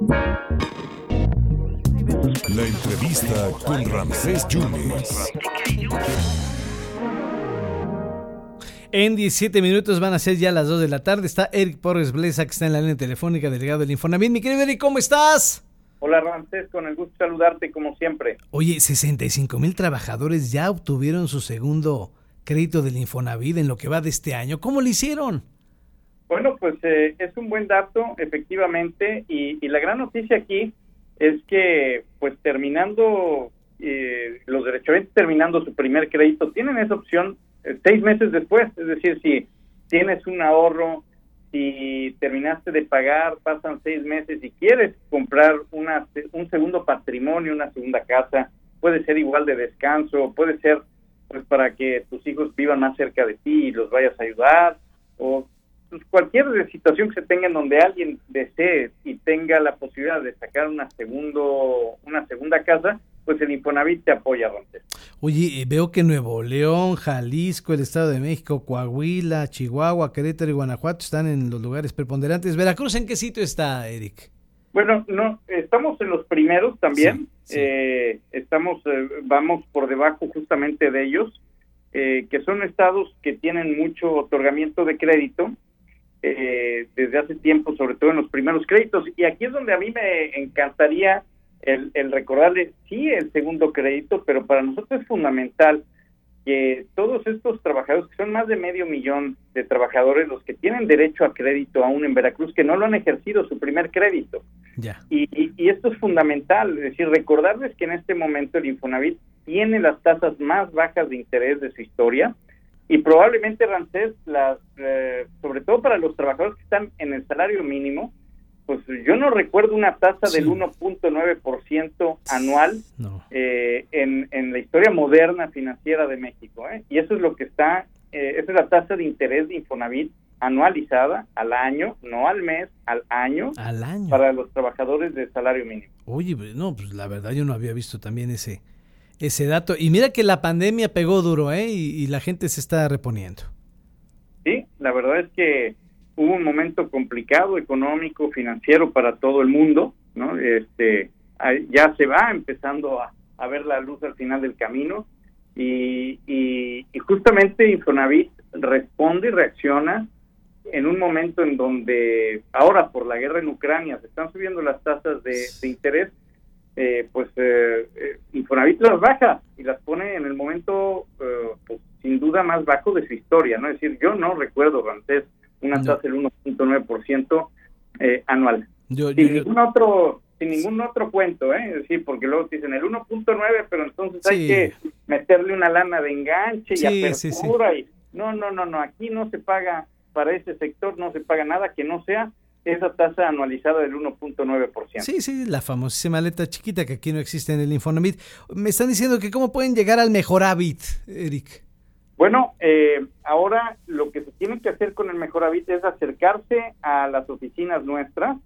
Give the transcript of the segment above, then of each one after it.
La entrevista con Ramsés Yunes. En 17 minutos van a ser ya las 2 de la tarde. Está Eric Porres Blesa, que está en la línea telefónica, delegado del Infonavit. Mi querido Eric, ¿cómo estás? Hola Ramsés, con el gusto de saludarte como siempre. Oye, 65 mil trabajadores ya obtuvieron su segundo crédito del Infonavit en lo que va de este año. ¿Cómo lo hicieron? Bueno, pues eh, es un buen dato, efectivamente, y, y, la gran noticia aquí es que, pues terminando, eh, los derechohabientes terminando su primer crédito, tienen esa opción eh, seis meses después, es decir, si tienes un ahorro, si terminaste de pagar, pasan seis meses y quieres comprar una, un segundo patrimonio, una segunda casa, puede ser igual de descanso, puede ser pues para que tus hijos vivan más cerca de ti y los vayas a ayudar, o pues, cualquier situación que se tenga en donde alguien desee y tenga la posibilidad de sacar una segundo una segunda casa, pues el Infonavit te apoya, Rontes. Oye, veo que Nuevo León, Jalisco, el Estado de México, Coahuila, Chihuahua, Querétaro y Guanajuato están en los lugares preponderantes. ¿Veracruz en qué sitio está, Eric? Bueno, no, estamos en los primeros también. Eh, estamos, eh, vamos por debajo justamente de ellos, eh, que son estados que tienen mucho otorgamiento de crédito desde hace tiempo, sobre todo en los primeros créditos. Y aquí es donde a mí me encantaría el, el recordarle, sí, el segundo crédito, pero para nosotros es fundamental que todos estos trabajadores, que son más de medio millón de trabajadores, los que tienen derecho a crédito aún en Veracruz, que no lo han ejercido su primer crédito. Ya. Y, y, esto es fundamental, es decir, recordarles que en este momento el Infonavit tiene las tasas más bajas de interés de su historia y probablemente, Rancés, las, eh, sobre todo para los trabajadores que están en el salario mínimo, pues yo no recuerdo una tasa del 1.9% anual eh, en, en, la historia moderna financiera de México. ¿eh? Y eso es lo que está, eh, esa es la tasa de interés de Infonavit anualizada al año, no al mes, al año, al año. para los trabajadores de salario mínimo. Oye, pues, no, pues la verdad yo no había visto también ese, ese dato. Y mira que la pandemia pegó duro, ¿eh? Y, la gente se está reponiendo. Sí, la verdad es que hubo un momento complicado económico, financiero para todo el mundo, ¿no? Este, ya se va empezando a, ver la luz al final del camino y, y, justamente Infonavit responde y reacciona en un momento en donde ahora por la guerra en Ucrania se están subiendo las tasas de interés, eh, pues eh, eh, Infonavit las baja y las pone en el momento eh, pues, sin duda más bajo de su historia, ¿no? Es decir, yo no recuerdo, Rantés, una tasa del 1.9% eh, anual. Yo, sin yo, ningún otro sin ningún otro cuento, ¿eh? Decir, porque luego te dicen el 1.9, pero entonces hay Sí. que meterle una lana de enganche y Sí, apertura sí, sí. y no, no, no, no, aquí no se paga para ese sector no se paga nada que no sea esa tasa anualizada del 1.9%. Sí, sí, la famosísima letra chiquita que aquí no existe en el Infonavit. Me están diciendo que cómo pueden llegar al mejor hábit, Eric. Bueno, eh, ahora lo que se tiene que hacer con el Mejor Habit es acercarse a las oficinas nuestras.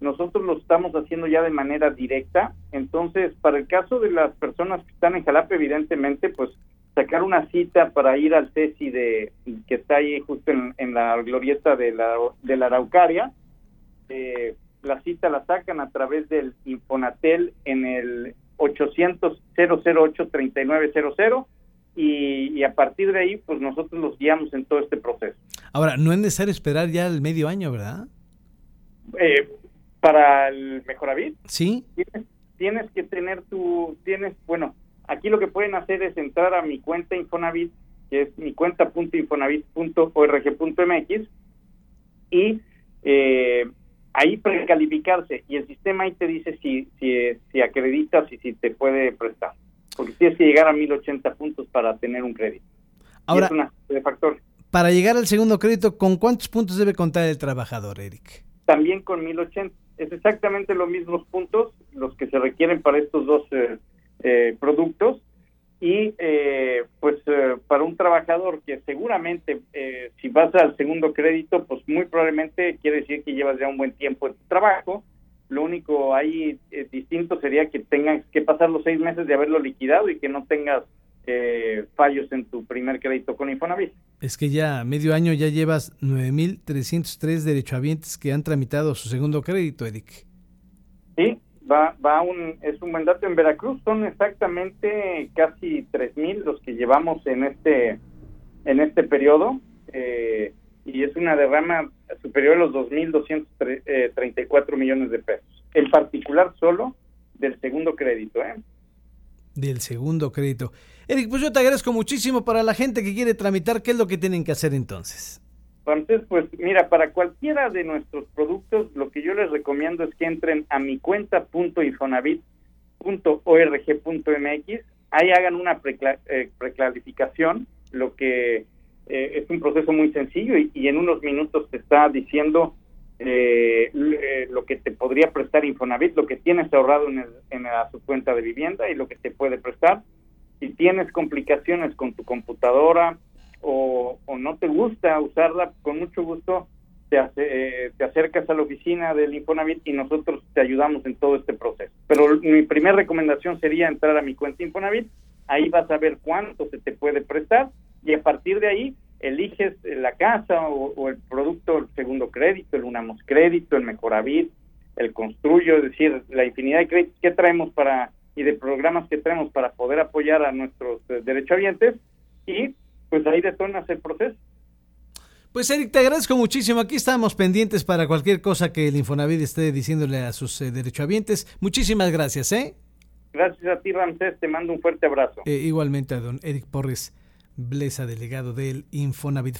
Nosotros lo estamos haciendo ya de manera directa. Entonces, para el caso de las personas que están en Jalapa, evidentemente, pues sacar una cita para ir al CESI de, que está ahí justo en, en la glorieta de la, de la Araucaria. Eh, la cita la sacan a través del Infonatel en el 800 008 3900 y, y a partir de ahí, pues nosotros los guiamos en todo este proceso. Ahora, no es necesario esperar ya el medio año, ¿verdad? Eh, para el Mejoravit, Sí. tienes, tienes que tener tu, tienes, bueno, aquí lo que pueden hacer es entrar a mi cuenta Infonavit, que es mi cuenta.infonavit.org.mx y eh, ahí precalificarse y el sistema ahí te dice si, si, si acreditas y si te puede prestar. Porque tienes que llegar a 1080 puntos para tener un crédito. Ahora, es una serie de factores. para llegar al segundo crédito, ¿con cuántos puntos debe contar el trabajador, Eric? también con 1080. Es exactamente los mismos puntos los que se requieren para estos dos eh, eh, productos. Y eh, pues eh, para un trabajador que seguramente eh, si vas al segundo crédito, pues muy probablemente quiere decir que llevas ya un buen tiempo en tu trabajo. Lo único ahí eh, distinto sería que tengas que pasar los seis meses de haberlo liquidado y que no tengas eh, fallos en tu primer crédito con Infonavit. Es que ya medio año ya llevas 9.303 derechohabientes que han tramitado su segundo crédito, Eric. Va, va un, es un buen dato. En Veracruz son exactamente casi 3.000 los que llevamos en este, en este periodo. Eh, y es una derrama superior a los 2.234 millones de pesos. En particular solo del segundo crédito. ¿eh? Del segundo crédito. Eric, pues yo te agradezco muchísimo para la gente que quiere tramitar, ¿qué es lo que tienen que hacer entonces? Entonces, pues mira, para cualquiera de nuestros productos, lo que yo les recomiendo es que entren a mi cuenta.infonavit.org.mx, ahí hagan una eh, preclarificación, lo que eh, es un proceso muy sencillo y, en unos minutos te está diciendo eh, lo que te podría prestar Infonavit, lo que tienes ahorrado en, en su cuenta de vivienda y lo que te puede prestar. Si tienes complicaciones con tu computadora, o, no te gusta usarla, con mucho gusto te, eh, te acercas a la oficina del Infonavit y nosotros te ayudamos en todo este proceso. Pero mi primera recomendación sería entrar a mi cuenta Infonavit, ahí vas a ver cuánto se te puede prestar y a partir de ahí eliges la casa o, el producto, el segundo crédito, el Unamos Crédito, el Mejoravit, el Construyo, es decir, la infinidad de créditos que traemos para y de programas que traemos para poder apoyar a nuestros eh, derechohabientes y pues ahí detonas el proceso. Pues Eric, te agradezco muchísimo. Aquí estamos pendientes para cualquier cosa que el Infonavit esté diciéndole a sus eh, derechohabientes. Muchísimas gracias, ¿eh? Gracias a ti, Ramsés. Te mando un fuerte abrazo. Eh, igualmente a don Eric Porres Blesa, delegado del Infonavit.